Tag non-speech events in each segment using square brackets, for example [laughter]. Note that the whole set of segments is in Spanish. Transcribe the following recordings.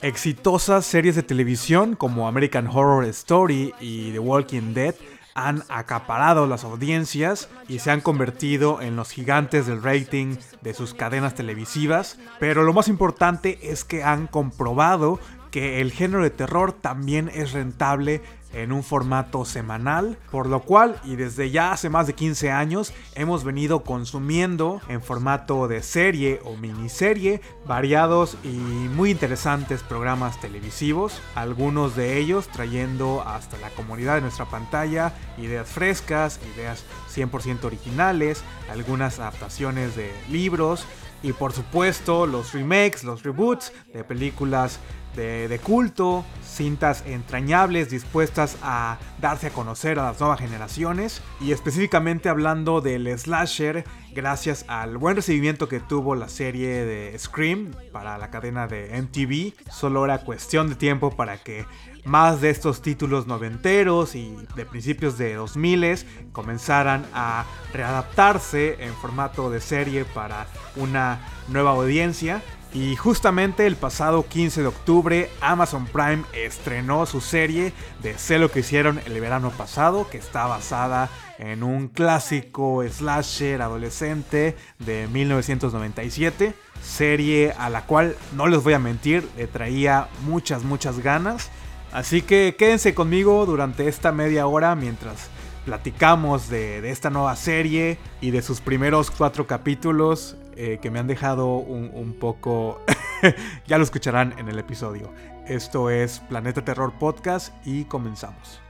Exitosas series de televisión como American Horror Story y The Walking Dead han acaparado las audiencias y se han convertido en los gigantes del rating de sus cadenas televisivas, pero lo más importante es que han comprobado que el género de terror también es rentable en un formato semanal, por lo cual y desde ya hace más de 15 años hemos venido consumiendo en formato de serie o miniserie variados y muy interesantes programas televisivos, algunos de ellos trayendo hasta la comunidad de nuestra pantalla ideas frescas, ideas 100% originales, algunas adaptaciones de libros y por supuesto los remakes, los reboots de películas de, culto, cintas entrañables dispuestas a darse a conocer a las nuevas generaciones y específicamente hablando del slasher gracias al buen recibimiento que tuvo la serie de Scream para la cadena de MTV, solo era cuestión de tiempo para que más de estos títulos noventeros y de principios de 2000 comenzaran a readaptarse en formato de serie para una nueva audiencia y justamente el pasado 15 de octubre Amazon Prime estrenó su serie de Sé que hicieron el verano pasado, que está basada en un clásico slasher adolescente de 1997, serie a la cual no les voy a mentir, le traía muchas muchas ganas. Así que quédense conmigo durante esta media hora mientras platicamos de, esta nueva serie y de sus primeros cuatro capítulos eh, que me han dejado un, poco... [laughs] ya lo escucharán en el episodio. Esto es Planeta Terror Podcast y comenzamos.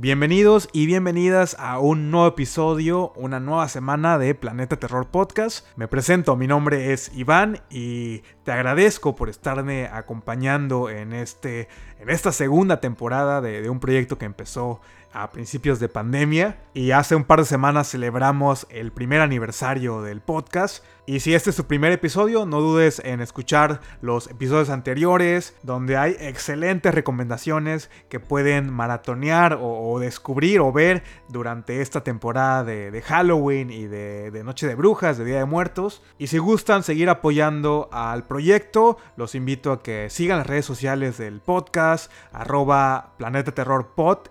Bienvenidos y bienvenidas a un nuevo episodio, una nueva semana de Planeta Terror Podcast. Me presento, mi nombre es Iván y te agradezco por estarme acompañando en, este, en esta segunda temporada de, de un proyecto que empezó a principios de pandemia y hace un par de semanas celebramos el primer aniversario del podcast. Y si este es tu primer episodio, no dudes en escuchar los episodios anteriores, donde hay excelentes recomendaciones que pueden maratonear o, descubrir o ver durante esta temporada de, Halloween y de, Noche de Brujas, de Día de Muertos. Y si gustan seguir apoyando al proyecto, los invito a que sigan las redes sociales del podcast, arroba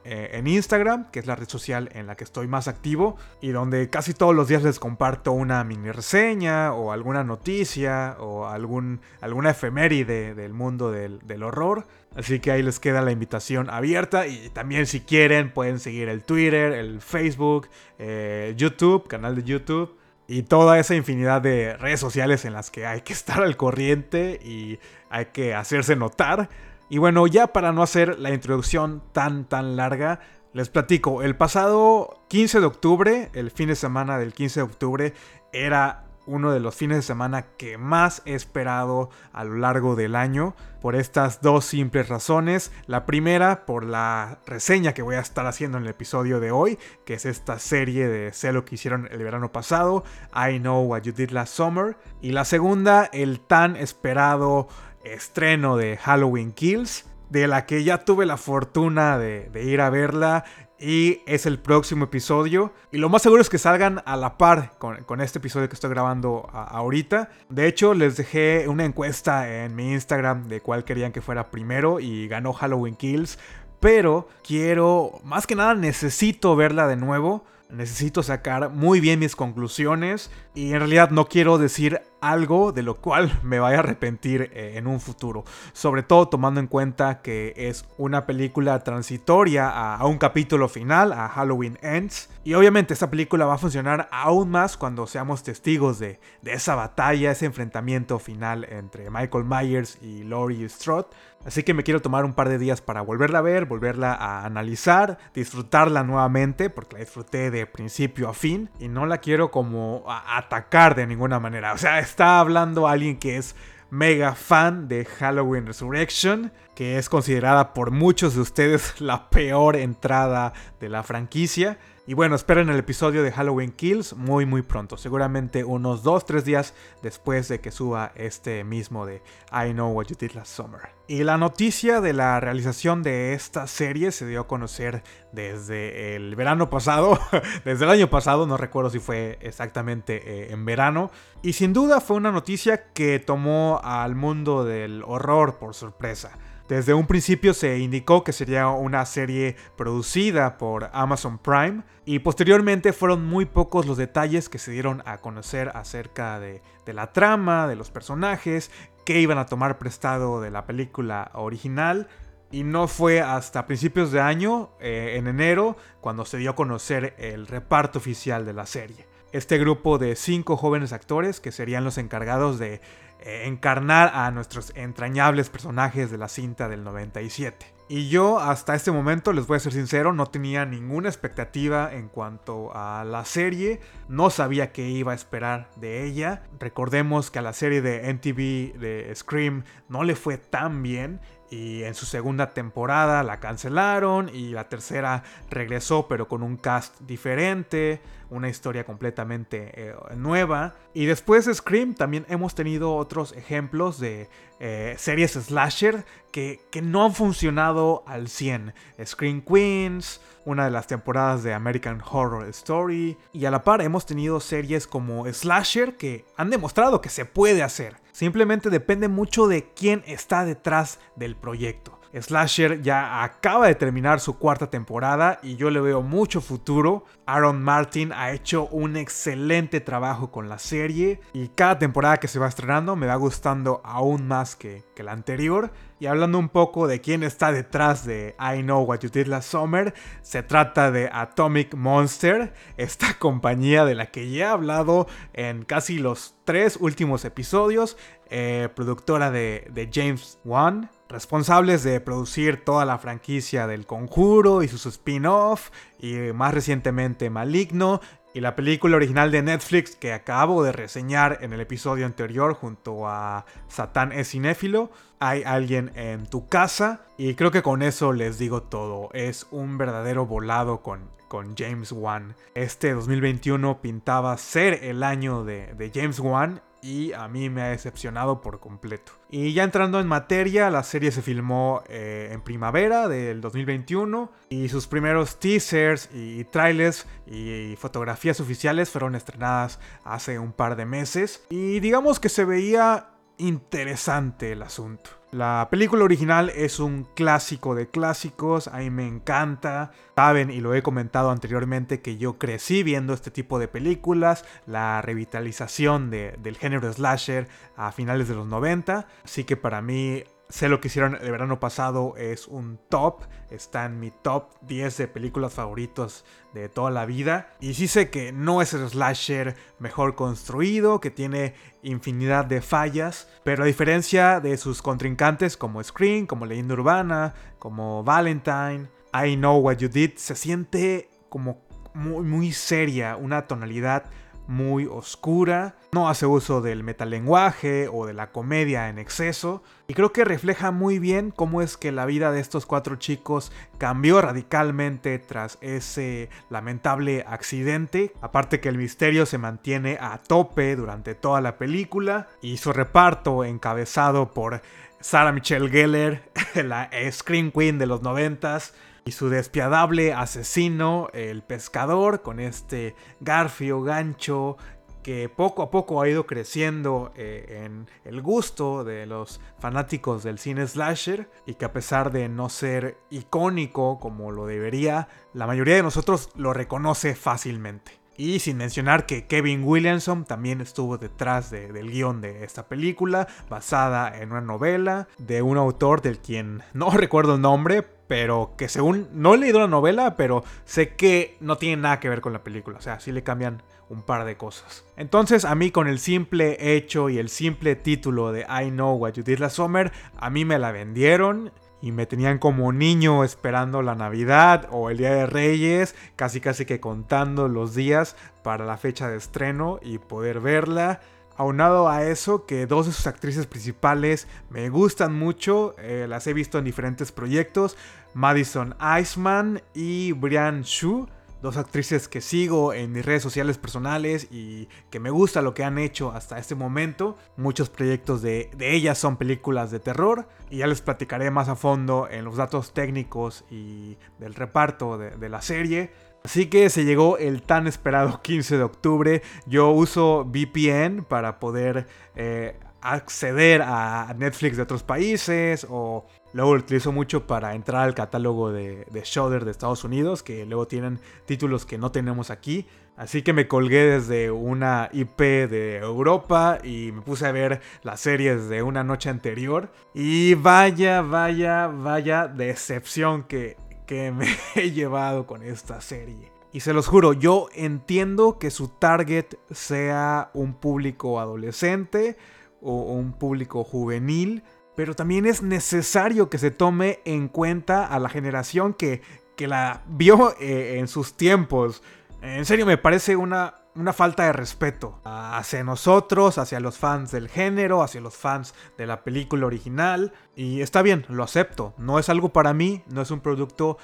eh, en Instagram, que es la red social en la que estoy más activo y donde casi todos los días les comparto una mini reseña o alguna noticia o algún, alguna efeméride del mundo del, horror. Así que ahí les queda la invitación abierta y también si quieren pueden seguir el Twitter, el Facebook, eh, YouTube, canal de YouTube y toda esa infinidad de redes sociales en las que hay que estar al corriente y hay que hacerse notar. Y bueno, ya para no hacer la introducción tan tan larga, les platico, el pasado 15 de octubre, el fin de semana del 15 de octubre, era uno de los fines de semana que más he esperado a lo largo del año por estas dos simples razones. La primera por la reseña que voy a estar haciendo en el episodio de hoy, que es esta serie de Sé que hicieron el verano pasado, I Know What You Did Last Summer. Y la segunda, el tan esperado estreno de Halloween Kills, de la que ya tuve la fortuna de, ir a verla y es el próximo episodio. Y lo más seguro es que salgan a la par con, este episodio que estoy grabando ahorita. De hecho, les dejé una encuesta en mi Instagram de cuál querían que fuera primero y ganó Halloween Kills. Pero quiero, más que nada necesito verla de nuevo. Necesito sacar muy bien mis conclusiones y en realidad no quiero decir algo de lo cual me vaya a arrepentir eh, en un futuro. Sobre todo tomando en cuenta que es una película transitoria a, un capítulo final, a Halloween Ends. Y obviamente esta película va a funcionar aún más cuando seamos testigos de, de esa batalla, ese enfrentamiento final entre Michael Myers y Laurie Strode. Así que me quiero tomar un par de días para volverla a ver, volverla a analizar, disfrutarla nuevamente, porque la disfruté de principio a fin. Y no la quiero como atacar de ninguna manera. O sea, está hablando alguien que es mega fan de Halloween Resurrection, que es considerada por muchos de ustedes [laughs] la peor entrada de la franquicia. Y bueno, esperen el episodio de Halloween Kills muy muy pronto, seguramente unos 2-3 días después de que suba este mismo de I Know What You Did Last Summer. Y la noticia de la realización de esta serie se dio a conocer desde el verano pasado, [laughs] desde el año pasado, no recuerdo si fue exactamente eh, en verano. Y sin duda fue una noticia que tomó al mundo del horror por sorpresa. Desde un principio se indicó que sería una serie producida por Amazon Prime y posteriormente fueron muy pocos los detalles que se dieron a conocer acerca de, la trama, de los personajes, que iban a tomar prestado de la película original. Y no fue hasta principios de año, eh, en enero, cuando se dio a conocer el reparto oficial de la serie. Este grupo de cinco jóvenes actores que serían los encargados de eh, encarnar a nuestros entrañables personajes de la cinta del 97. Y yo hasta este momento, les voy a ser sincero, no tenía ninguna expectativa en cuanto a la serie, no sabía qué iba a esperar de ella. Recordemos que a la serie de NTV de Scream no le fue tan bien y en su segunda temporada la cancelaron y la tercera regresó pero con un cast diferente, una historia completamente eh, nueva. Y después de Scream también hemos tenido otros ejemplos de eh, series slasher que, que, no han funcionado al 100. Scream Queens, una de las temporadas de American Horror Story. Y a la par hemos tenido series como Slasher que han demostrado que se puede hacer. Simplemente depende mucho de quién está detrás del proyecto. Slasher ya acaba de terminar su cuarta temporada y yo le veo mucho futuro. Aaron Martin ha hecho un excelente trabajo con la serie y cada temporada que se va estrenando me va gustando aún más que, que la anterior. Y hablando un poco de quién está detrás de I Know What You Did Last Summer, se trata de Atomic Monster, esta [laughs] compañía de la que ya he hablado en casi los tres últimos episodios, eh, productora de, James Wan, responsables de producir toda la franquicia del Conjuro y sus spin-off, y más recientemente Maligno, y la película original de Netflix que acabo de reseñar en el episodio anterior junto a Satán es cinéfilo, hay alguien en tu casa, y creo que con eso les digo todo, es un verdadero volado con, con James Wan. Este 2021 pintaba ser el año de, de James Wan y a mí me ha decepcionado por completo. Y ya entrando en materia, la serie se filmó eh, en primavera del 2021 y sus primeros teasers y trailers y fotografías oficiales fueron estrenadas hace un par de meses y digamos que se veía interesante el asunto. La película original es un clásico de clásicos, a mí me encanta. Saben, y lo he comentado anteriormente, que yo crecí viendo este tipo de películas, la revitalización del género slasher a finales de los 90. Así que para mí Sé lo que hicieron el verano pasado es un top, está en mi top 10 de películas favoritos de toda la vida. Y sí sé que no es el slasher mejor construido, que tiene infinidad de fallas, pero a diferencia de sus contrincantes como Scream, como Leyenda Urbana, como Valentine, I Know What You Did, se siente como muy, muy seria, una tonalidad muy oscura, no hace uso del metalenguaje o de la comedia en exceso, y creo que refleja muy bien cómo es que la vida de estos cuatro chicos cambió radicalmente tras ese lamentable accidente, aparte que el misterio se mantiene a tope durante toda la película, y su reparto encabezado por Sarah Michelle Gellar, [laughs] la Scream Queen de los noventas, y su despiadable asesino, el pescador, con este garfio gancho que poco a poco ha ido creciendo eh, en el gusto de los fanáticos del cine slasher y que a pesar de no ser icónico como lo debería, la mayoría de nosotros lo reconoce fácilmente. Y sin mencionar que Kevin Williamson también estuvo detrás del guion de esta película, basada en una novela de un autor del quien no [laughs] recuerdo el nombre, pero que según no he leído la novela, pero sé que no tiene nada que ver con la película, o sea, sí le cambian un par de cosas. Entonces, a mí con el simple hecho y el simple título de I Know What You Did Last Summer, a mí me la vendieron y me tenían como niño esperando la Navidad o el Día de Reyes, casi casi que contando los días para la fecha de estreno y poder verla. Aunado a eso, que dos de sus actrices principales me gustan mucho, eh, las he visto en diferentes proyectos, Madison Iceman y Brian Shu, dos actrices que sigo en mis redes sociales personales y que me gusta lo que han hecho hasta este momento. Muchos proyectos de, ellas son películas de terror y ya les platicaré más a fondo en los datos técnicos y del reparto de, la serie. Así que se llegó el tan esperado [laughs] 15 de octubre. Yo uso VPN para poder eh, acceder a Netflix de otros países o luego lo utilizo mucho para entrar al catálogo de, de Shudder de Estados Unidos que luego tienen títulos que no tenemos aquí. Así que me colgué desde una IP de Europa y me puse a ver las series de una noche anterior. Y vaya, vaya, vaya decepción que, que me [laughs] he llevado con esta serie. Y se los juro, yo entiendo que su target sea un público adolescente o un público juvenil, pero también es necesario que se tome en cuenta a la generación que, que la vio eh, en sus tiempos. En serio, me parece una, una falta de respeto hacia nosotros, hacia los fans del género, hacia los fans de la película original. Y está bien, lo acepto. No es algo para mí, no es un producto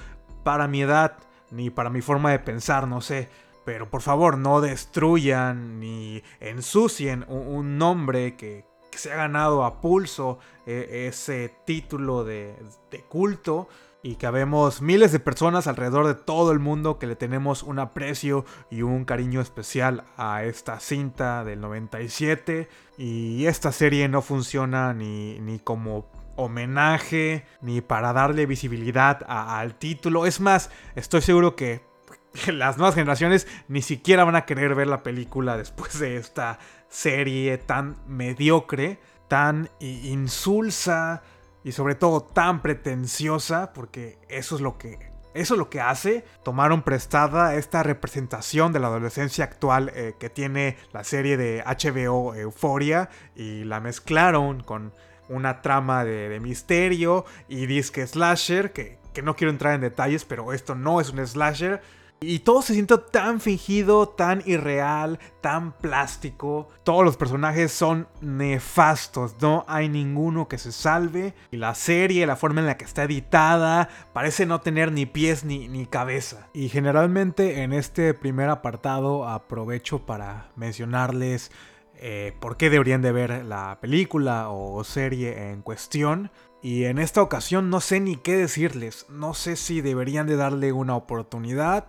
para mi edad, ni para mi forma de pensar, no sé. Pero por favor, no destruyan ni ensucien un, nombre que, se ha ganado a pulso eh, ese título de, culto y que habemos miles de personas alrededor de todo el mundo que le tenemos un aprecio y un cariño especial a esta cinta del 97 y esta serie no funciona ni, ni como homenaje ni para darle visibilidad al título. Es más, estoy seguro que [laughs] las nuevas generaciones ni siquiera van a querer ver la película [laughs] después de esta serie tan mediocre, tan insulsa y sobre todo tan pretenciosa, porque eso es lo que eso es lo que hace. Tomaron prestada esta representación de la adolescencia actual eh, que tiene la serie de HBO Euphoria y la mezclaron con una trama de, misterio y disque slasher, que, que no quiero entrar en detalles, pero esto no es un slasher y todo se siente tan fingido, tan irreal, tan plástico. Todos los personajes son nefastos, no hay ninguno que se salve. Y la serie, la forma en la que está editada, parece no tener ni pies ni, ni cabeza. Y generalmente en este primer apartado aprovecho para mencionarles eh, por qué deberían de ver la película o serie en cuestión. Y en esta ocasión no sé ni qué decirles. No sé si deberían de darle una oportunidad.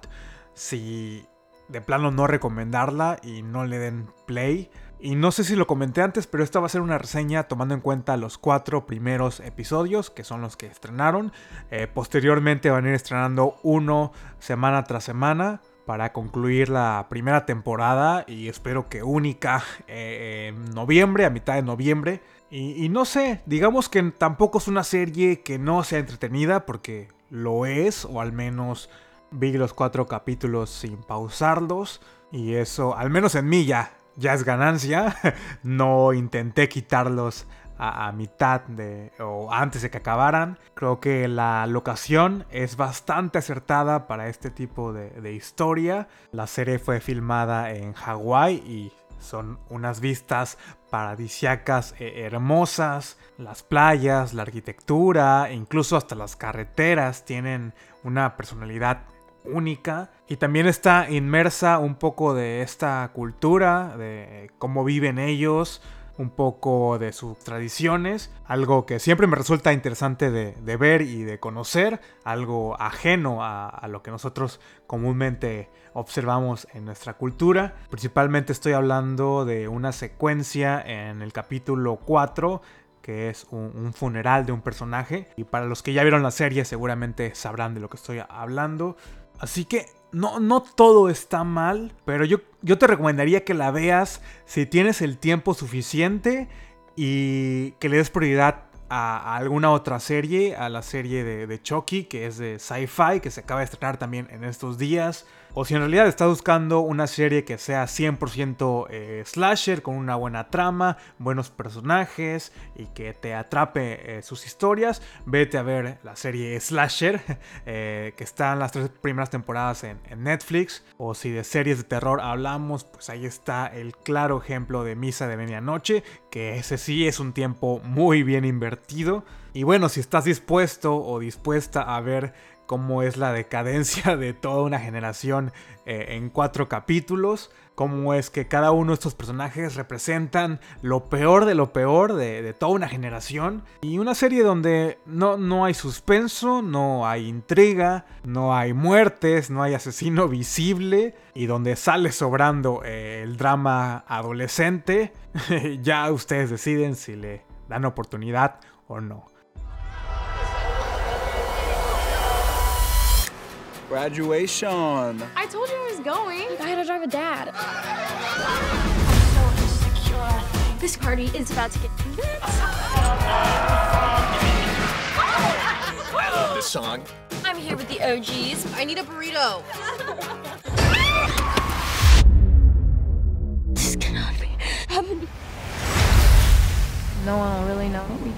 Si de plano no recomendarla y no le den play. Y no sé si lo comenté antes, pero esta va a ser una reseña tomando en cuenta los cuatro primeros episodios, que son los que estrenaron. Eh, posteriormente van a ir estrenando uno semana tras semana para concluir la primera temporada y espero que única eh, en noviembre, a mitad de noviembre. Y, no sé, digamos que tampoco es una serie que no sea entretenida, porque lo es, o al menos vi los cuatro capítulos sin pausarlos. Y eso, al menos en mí ya, ya es ganancia. [laughs] no intenté quitarlos a, mitad de o antes de que acabaran. Creo que la locación es bastante acertada para este tipo de, de historia. La serie fue filmada en Hawái y son unas vistas paradisiacas eh, hermosas, las playas, la arquitectura, incluso hasta las carreteras tienen una personalidad única. Y también está inmersa un poco de esta cultura, de cómo viven ellos, un poco de sus tradiciones, algo que siempre me resulta interesante de, ver y de conocer, algo ajeno a, lo que nosotros comúnmente observamos en nuestra cultura. Principalmente estoy hablando de una secuencia en el capítulo 4 que es un, funeral de un personaje. Y para los que ya vieron la serie seguramente sabrán de lo que estoy hablando. Así que no, no todo está mal, pero yo, yo te recomendaría que la veas si tienes el tiempo suficiente y que le des prioridad a, alguna otra serie, a la serie de, de Chucky, que es de sci-fi, que se acaba de estrenar también en estos días. O si en realidad estás buscando una serie que sea 100% eh, slasher, con una buena trama, buenos personajes y que te atrape eh, sus historias, vete a ver la serie Slasher, [laughs] eh, que está en las tres primeras temporadas en, en, Netflix. O si de series de terror hablamos, pues ahí está el claro ejemplo de Misa de Medianoche, que ese sí es un tiempo muy bien invertido. Y bueno, si estás dispuesto o dispuesta a ver cómo es la decadencia de toda una generación eh, en cuatro capítulos, cómo es que cada uno de estos personajes representan lo peor de lo peor de, toda una generación. Y una serie donde no, no hay suspenso, no hay intriga, no hay muertes, no hay asesino [laughs] visible y donde sale sobrando eh, el drama adolescente. [laughs] ya ustedes deciden si le dan oportunidad o no. Graduation. I told you I was going. I had to drive a dad. So insecure. This party is about to get nuts. I love this song. I'm here with the OGs. I need a burrito. This cannot be happening. No one will really know what we did.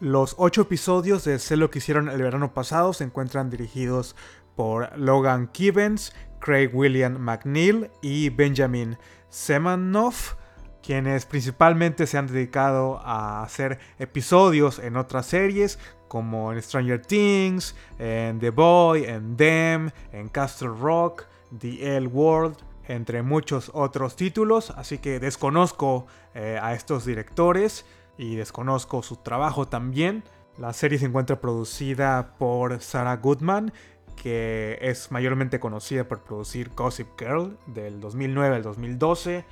Los ocho episodios de Sé lo que hicieron el verano pasado se encuentran dirigidos por Logan Kivens, Craig William McNeil y Benjamin Semanoff, quienes principalmente se han dedicado a hacer episodios en otras series como en Stranger Things, en The Boy, en Them, en Castle Rock, The L World, entre muchos otros títulos, así que desconozco eh, a estos directores y desconozco su trabajo también. La serie se encuentra producida por Sarah Goodman, que es mayormente conocida por producir Gossip Girl del 2009 al 2012.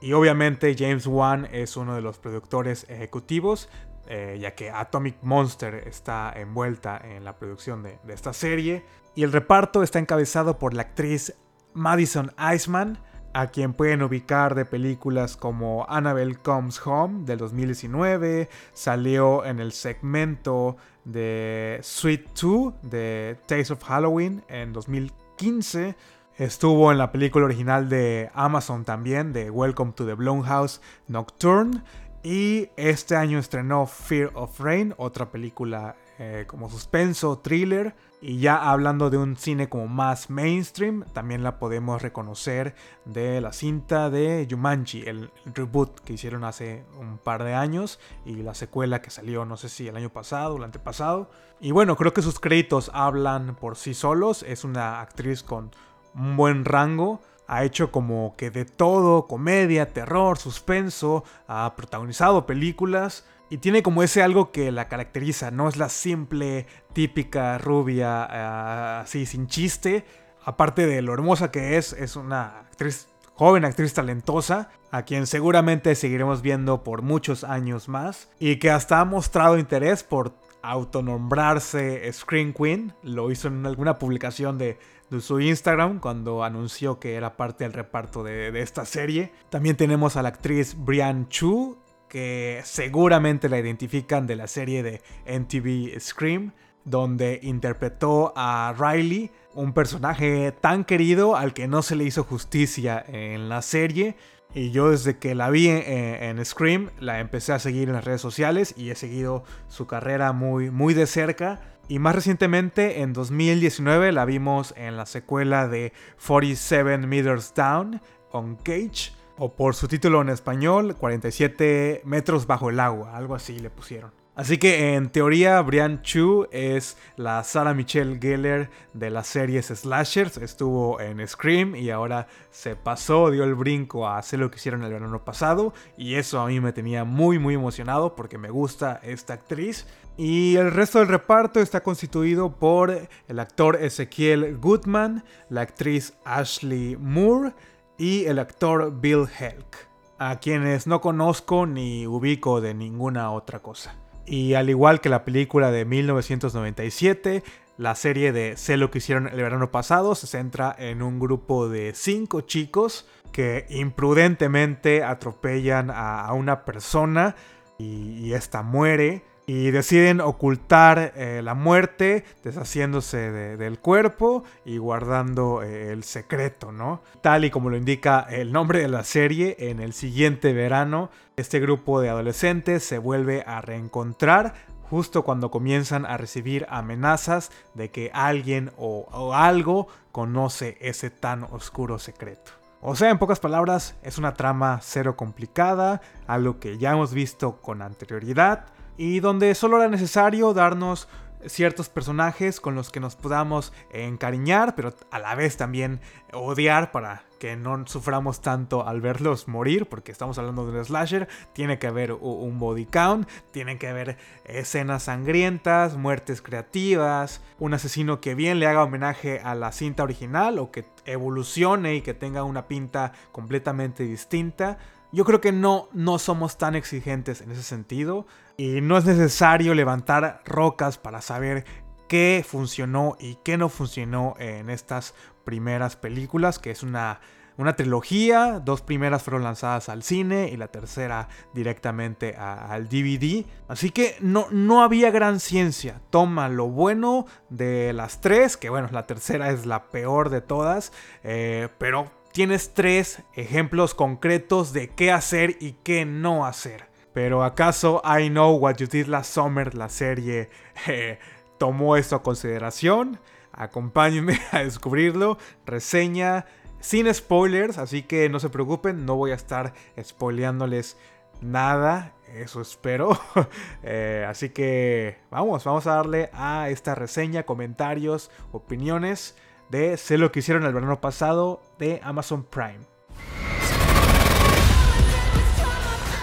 Y obviamente James Wan es uno de los productores ejecutivos, eh, ya que Atomic Monster está envuelta en la producción de, de esta serie. Y el reparto está encabezado por la actriz Madison Iceman, a quien pueden ubicar de películas como Annabelle Comes Home del 2019, salió en el segmento de Sweet 2 de Taste of Halloween en 2015, estuvo en la película original de Amazon también, de Welcome to the Blumhouse Nocturne, y este año estrenó Fear of Rain, otra película eh, como suspenso, thriller. Y ya hablando de un cine como más mainstream, también la podemos reconocer de la cinta de Jumanji, el reboot que hicieron hace un par de años y la secuela que salió no sé si el año pasado o el antepasado. Y bueno, creo que sus créditos hablan por sí solos. Es una actriz con un buen rango ha hecho como que de todo, comedia, terror, suspenso, ha protagonizado películas y tiene como ese algo que la caracteriza, no es la simple, típica rubia, eh, así sin chiste. Aparte de lo hermosa que es, es una actriz, joven actriz talentosa, a quien seguramente seguiremos viendo por muchos años más, y que hasta ha mostrado interés por autonombrarse Screen Queen, lo hizo en alguna publicación de, su Instagram cuando anunció que era parte del reparto de, de, esta serie. También tenemos a la actriz Brian Chu, que seguramente la identifican de la serie de NTV Scream, donde interpretó a Riley, un personaje tan querido al que no se le hizo justicia en la serie. Y yo desde que la vi en, Scream, la empecé a seguir en las redes sociales y he seguido su carrera muy, muy de cerca. Y más recientemente, en 2019, la vimos en la secuela de 47 Meters Down, on Cage o por su título en español, 47 metros bajo el agua, algo así le pusieron. Así que en teoría Brian Chu es la Sarah Michelle Gellar de las series slashers, estuvo en Scream y ahora se pasó, dio el brinco a hacer lo que hicieron el verano pasado y eso a mí me tenía muy muy emocionado porque me gusta esta actriz. Y el resto del reparto está constituido por el actor Ezequiel Goodman, la actriz Ashley Moore, y el actor Bill Helk, a quienes no conozco ni ubico de ninguna otra cosa. Y al igual que la película de 1997, la serie de Sé lo que hicieron el verano pasado se centra en un grupo de cinco chicos que imprudentemente atropellan a, una persona y, y esta muere y deciden ocultar eh, la muerte, deshaciéndose del cuerpo y guardando eh, el secreto, ¿no? Tal y como lo indica el nombre de la serie, en el siguiente verano, este grupo de adolescentes se vuelve a reencontrar justo cuando comienzan a recibir amenazas de que alguien o, o algo conoce ese tan oscuro secreto. O sea, en pocas palabras, es una trama cero complicada, algo que ya hemos visto con anterioridad, y donde solo era necesario darnos ciertos personajes con los que nos podamos encariñar, pero a la vez también odiar para que no suframos tanto al verlos morir, porque estamos hablando de un slasher, tiene que haber un body count, tiene que haber escenas sangrientas, muertes creativas, un asesino que bien le haga homenaje a la cinta original o que evolucione y que tenga una pinta completamente distinta. Yo creo que no, no somos tan exigentes en ese sentido y no es necesario levantar rocas para saber qué funcionó y qué no funcionó en estas primeras películas, que es una, una trilogía, dos primeras fueron lanzadas al cine y la tercera directamente al DVD. Así que no, no había gran ciencia. Toma lo bueno de las tres, que bueno, la tercera es la peor de todas, eh, pero tienes tres ejemplos concretos de qué hacer y qué no hacer. Pero ¿acaso I Know What You Did Last Summer, la serie, eh, tomó esto a consideración? Acompáñenme [laughs] a descubrirlo. Reseña sin spoilers, así que no se preocupen, no voy a estar spoileándoles nada, eso espero. [laughs] Eh, así que vamos, vamos a darle a esta reseña, comentarios, opiniones de Sé lo que hicieron el verano pasado de Amazon Prime.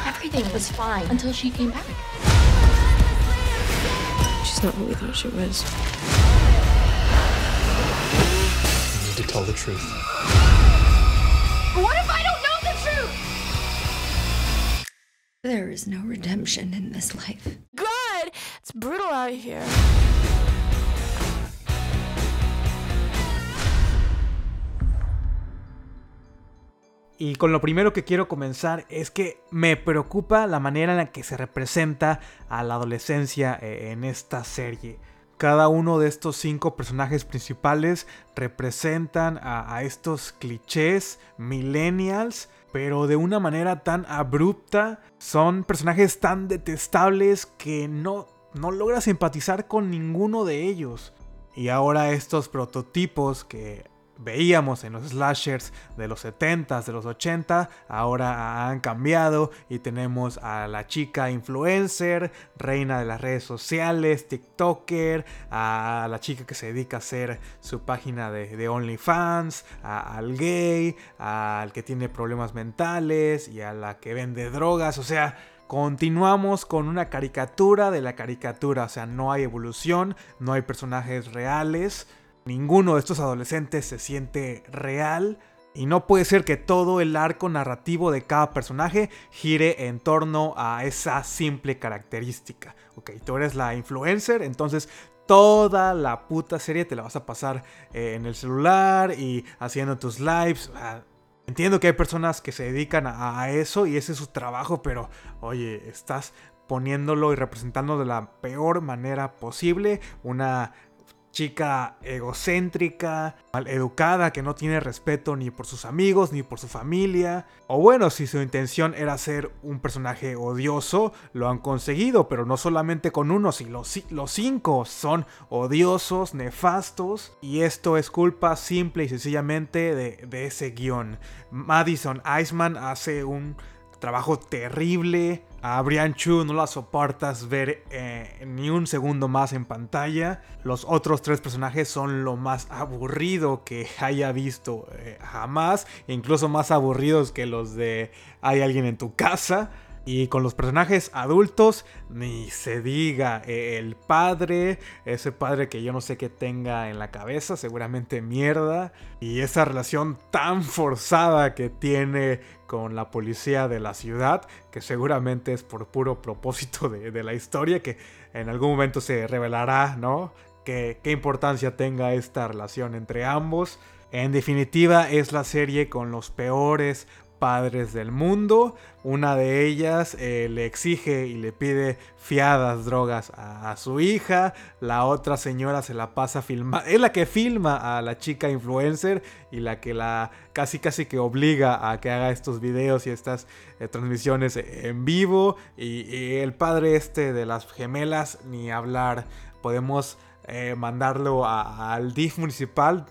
Everything was fine until she came back. She's not who we thought she was. You need to tell the truth. What if I don't know the truth? There is no redemption in this life. God, it's brutal out here. Y con lo primero que quiero comenzar es que me preocupa la manera en la que se representa a la adolescencia eh, en esta serie. Cada uno de estos cinco personajes principales representan a, estos clichés millennials, pero de una manera tan abrupta. Son personajes tan detestables que no, no logras simpatizar con ninguno de ellos. Y ahora estos prototipos que veíamos en los slashers de los 70s, de los 80, ahora han cambiado y tenemos a la chica influencer, reina de las redes sociales, TikToker, a la chica que se dedica a hacer su página de, OnlyFans, a- al gay, al que tiene problemas mentales y a la que vende drogas, o sea... Continuamos con una caricatura de la caricatura, o sea, no hay evolución, no hay personajes reales, Ninguno de estos adolescentes se siente real y no puede ser que todo el arco narrativo de cada personaje gire en torno a esa simple característica. Ok, tú eres la influencer, entonces toda la puta serie te la vas a pasar eh, en el celular y haciendo tus lives. Entiendo que hay personas que se dedican a, a eso y ese es su trabajo, pero oye, estás poniéndolo y representando de la peor manera posible una chica egocéntrica, mal educada, que no tiene respeto ni por sus amigos ni por su familia. O bueno, si su intención era ser un personaje odioso, lo han conseguido, pero no solamente con uno, sino los, los cinco son odiosos, nefastos. Y esto es culpa simple y sencillamente de, de ese guion. Madison Iceman hace un trabajo terrible. A Brian Chu no la soportas ver eh, ni un segundo más en pantalla. Los otros tres personajes son lo más aburrido que [laughs] haya visto eh, jamás. Incluso más aburridos que los de Hay alguien en tu casa. Y con los personajes adultos, ni se diga, eh, el padre, ese padre que yo no sé qué tenga en la cabeza, seguramente mierda. Y esa relación tan forzada que tiene con la policía de la ciudad, que seguramente es por puro propósito de, de la historia, que en algún momento se revelará, ¿no? Que, qué importancia tenga esta relación entre ambos. En definitiva, es la serie con los peores padres del mundo. Una de ellas eh, le exige y le pide fiadas drogas a, a su hija. La otra señora se la pasa filmando. Es la que filma a la chica influencer y la que la casi casi que obliga a que haga estos videos y estas eh, transmisiones en vivo. Y, el padre este de las gemelas, ni hablar. Podemos eh, mandarlo a- al DIF municipal,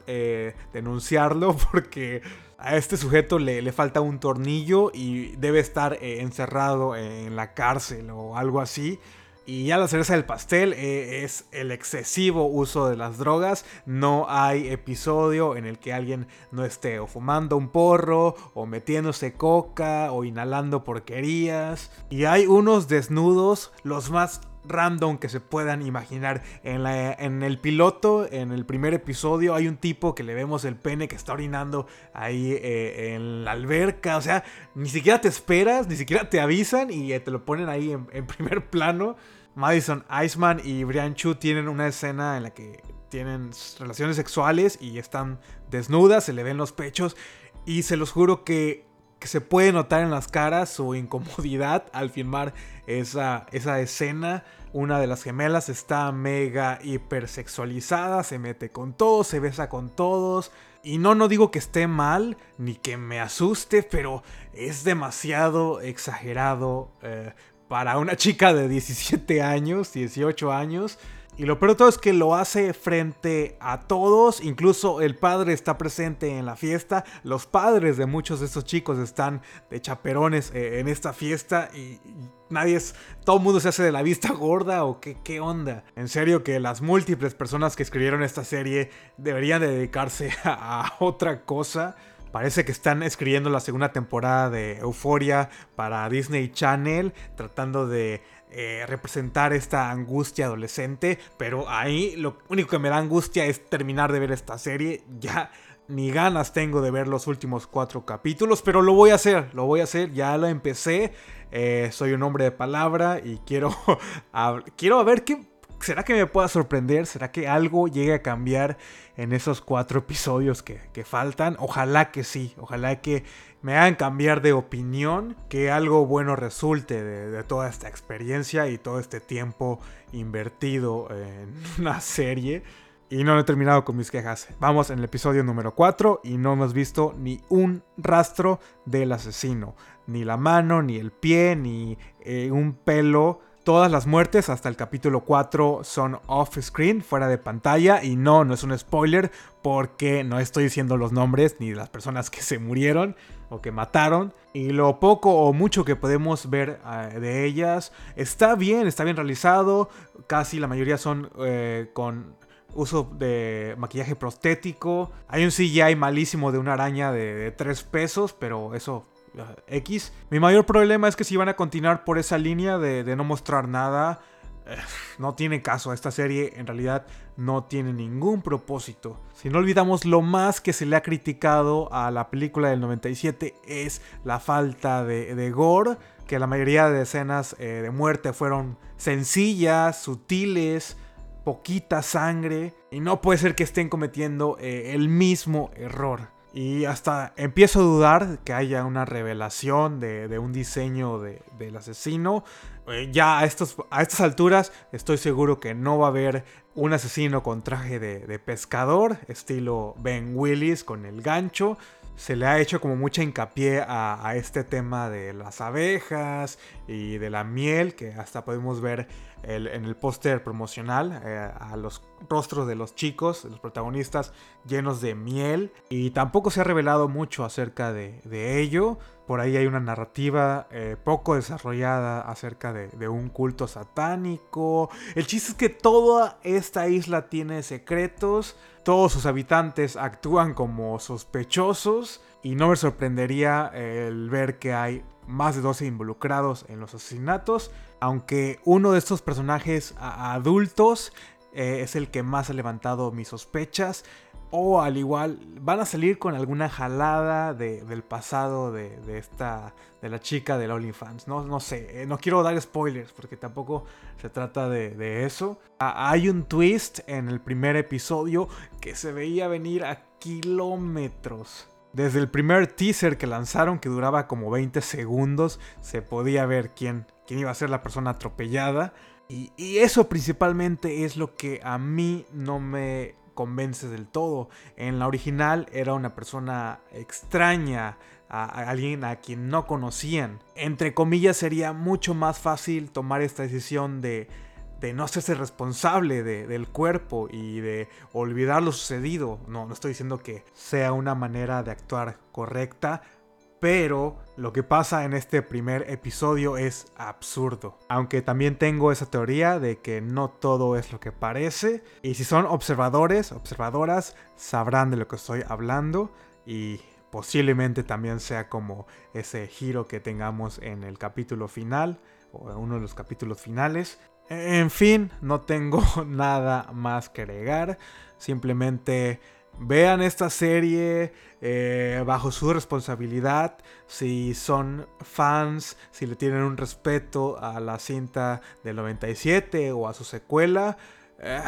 denunciarlo [laughs] porque a este sujeto le, le falta un tornillo y debe estar eh, encerrado en la cárcel o algo así. Y ya la cereza del pastel eh, es el excesivo uso de las drogas. No hay episodio en el que alguien no esté o fumando un porro, o metiéndose coca, o inhalando porquerías. Y hay unos desnudos, los más random que se puedan imaginar. En, la, en el piloto, en el primer episodio, hay un tipo que le vemos el pene que está orinando ahí eh, en la alberca. O sea, ni siquiera te esperas, ni siquiera te avisan y eh, te lo ponen ahí en, primer [laughs] plano. Madison Iceman y Brian Chu tienen una escena en la que tienen relaciones sexuales y están desnudas, se le ven los pechos y se los juro que, que se puede notar en las caras su incomodidad al filmar esa, esa escena. Una de las gemelas está mega hipersexualizada, se mete con todos, se besa con todos. Y no, no digo que esté mal, ni que me asuste, pero es demasiado exagerado eh, para una chica de 17 años, 18 años. Y lo peor de todo es que lo hace frente a todos, incluso el padre está presente en la fiesta, los padres de muchos de estos chicos están de chaperones eh, en esta fiesta y nadie es, todo el mundo se hace de la vista gorda o qué, qué onda. En serio que las múltiples personas que escribieron esta serie deberían dedicarse [laughs] a, a otra cosa. Parece que están escribiendo la segunda temporada de Euforia para Disney Channel, tratando de eh, representar esta angustia adolescente, pero ahí lo único que me da angustia es terminar de ver esta serie. Ya ni ganas tengo de ver los últimos cuatro capítulos, pero lo voy a hacer, lo voy a hacer, ya lo empecé. Eh, soy un hombre de palabra y quiero, [laughs] quiero ver qué, ¿Será que me pueda sorprender? ¿Será que algo llegue a cambiar en esos cuatro episodios que, faltan? Ojalá que sí, ojalá que me hagan cambiar de opinión, que algo bueno resulte de, toda esta experiencia y todo este tiempo invertido en [laughs] una serie. Y no he terminado con mis quejas. Vamos en el episodio número 4 y no hemos visto ni un rastro del asesino. Ni la mano, ni el pie, ni eh, un pelo Todas las muertes hasta el capítulo 4 son off-screen, fuera de pantalla. Y no, no es un spoiler porque no estoy diciendo los nombres ni las personas que se murieron o que mataron. Y lo poco o mucho que podemos ver uh, de ellas está bien, está bien realizado. Casi la mayoría son eh, con uso de maquillaje prostético. Hay un CGI malísimo de una araña de, de 3 pesos, pero eso X. Mi mayor problema es que si van a continuar por esa línea de, no mostrar nada, eh, no tiene caso. Esta serie en realidad no tiene ningún propósito. Si no olvidamos lo más que se le ha criticado a la película del 97 es la falta de, de gore, que la mayoría de escenas eh, de muerte fueron sencillas, sutiles, poquita sangre, y no puede ser que estén cometiendo eh, el mismo error. Y hasta empiezo a dudar que haya una revelación de, de un diseño de, del asesino. Eh, ya a, estos, a estas alturas estoy seguro que no va a haber un asesino con traje de, de pescador, estilo Ben Willis con el gancho. Se le ha hecho como mucha hincapié a, este tema de las abejas y de la miel, que hasta podemos ver en el póster promocional eh, a los rostros de los chicos, los protagonistas, llenos de miel. Y tampoco se ha revelado mucho acerca de, ello. Por ahí hay una narrativa eh, poco desarrollada acerca de, un culto satánico. El chiste es que toda esta isla tiene secretos. Todos sus habitantes actúan como sospechosos. Y no me sorprendería el ver que hay más de 12 involucrados en los asesinatos. Aunque uno de estos personajes adultos eh, es el que más ha levantado mis sospechas. O al igual, van a salir con alguna jalada de, del pasado de, de, esta. de la chica del OnlyFans. No, no sé, eh, no quiero dar spoilers porque tampoco se trata de, de eso. Ah, hay un twist en el primer episodio que se veía venir a kilómetros. Desde el primer teaser que lanzaron, que duraba como 20 segundos, se podía ver quién, quién iba a ser la persona atropellada. Y, y, eso principalmente es lo que a mí no me convence del todo. En la original era una persona extraña, alguien a quien no conocían. Entre comillas sería mucho más fácil tomar esta decisión de, de no hacerse responsable de, del cuerpo y de olvidar lo sucedido. No, no estoy diciendo que sea una manera de actuar correcta, pero lo que pasa en este primer episodio es absurdo. Aunque también tengo esa teoría de que no todo es lo que parece. Y si son observadores, observadoras, sabrán de lo que estoy hablando. Y posiblemente también sea como ese giro que tengamos en el capítulo final o en uno de los capítulos finales. En fin, no tengo [laughs] nada más que agregar. Simplemente vean esta serie eh, bajo su responsabilidad. Si son fans, si le tienen un respeto a la cinta del 97 o a su secuela, eh,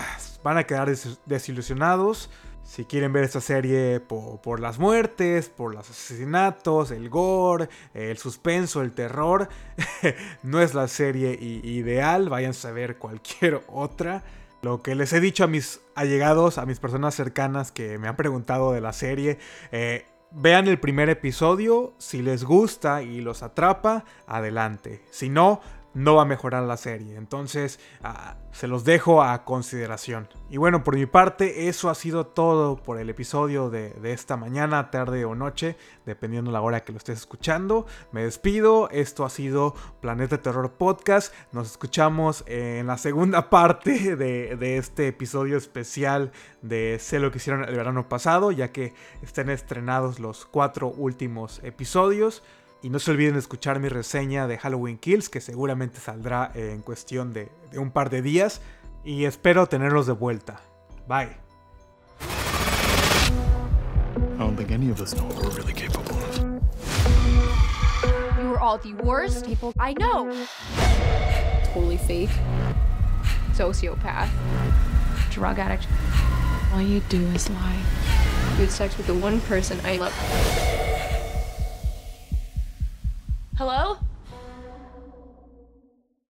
van a quedar des- desilusionados. Si quieren ver esta serie po- por, las muertes, por los asesinatos, el gore, el suspenso, el terror, [laughs] no es la serie ideal. Váyanse a ver cualquier otra. Lo que les he dicho a mis allegados, a mis personas cercanas que me han preguntado de la serie, eh, vean el primer episodio, si les gusta y los atrapa, adelante. Si no, no va a mejorar la serie. Entonces, ah, se los dejo a consideración. Y bueno, por mi parte, eso ha sido todo por el episodio de, de esta mañana, tarde o noche, dependiendo la hora que lo estés escuchando. Me despido, esto ha sido Planeta Terror Podcast. Nos escuchamos en la segunda [laughs] parte de, de este episodio especial de Sé lo que hicieron el verano pasado, ya que están estrenados los cuatro últimos episodios. Y no se olviden de escuchar mi reseña de Halloween Kills, que seguramente saldrá en cuestión de, de un par de días. Y espero tenerlos de vuelta. Bye. I don't think any of us know what we're really capable of. You were all the worst people I know. totally fake. Sociopath. Drug addict. All you do is lie. You had sex with the one person I love. Hello?